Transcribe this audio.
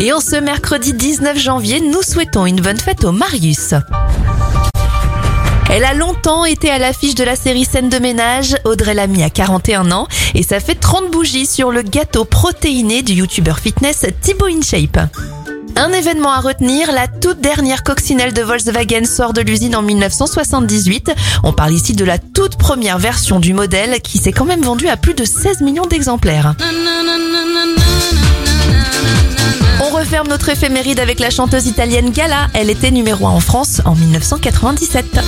Et en ce mercredi 19 janvier, nous souhaitons une bonne fête au Marius. Elle a longtemps été à l'affiche de la série Scène de ménage. Audrey Lamy a 41 ans et ça fait 30 bougies sur le gâteau protéiné du youtubeur fitness Thibaut InShape. Un événement à retenir, la toute dernière coccinelle de Volkswagen sort de l'usine en 1978. On parle ici de la toute première version du modèle qui s'est quand même vendue à plus de 16 millions d'exemplaires. referme notre éphéméride avec la chanteuse italienne Gala. Elle était numéro 1 en France en 1997.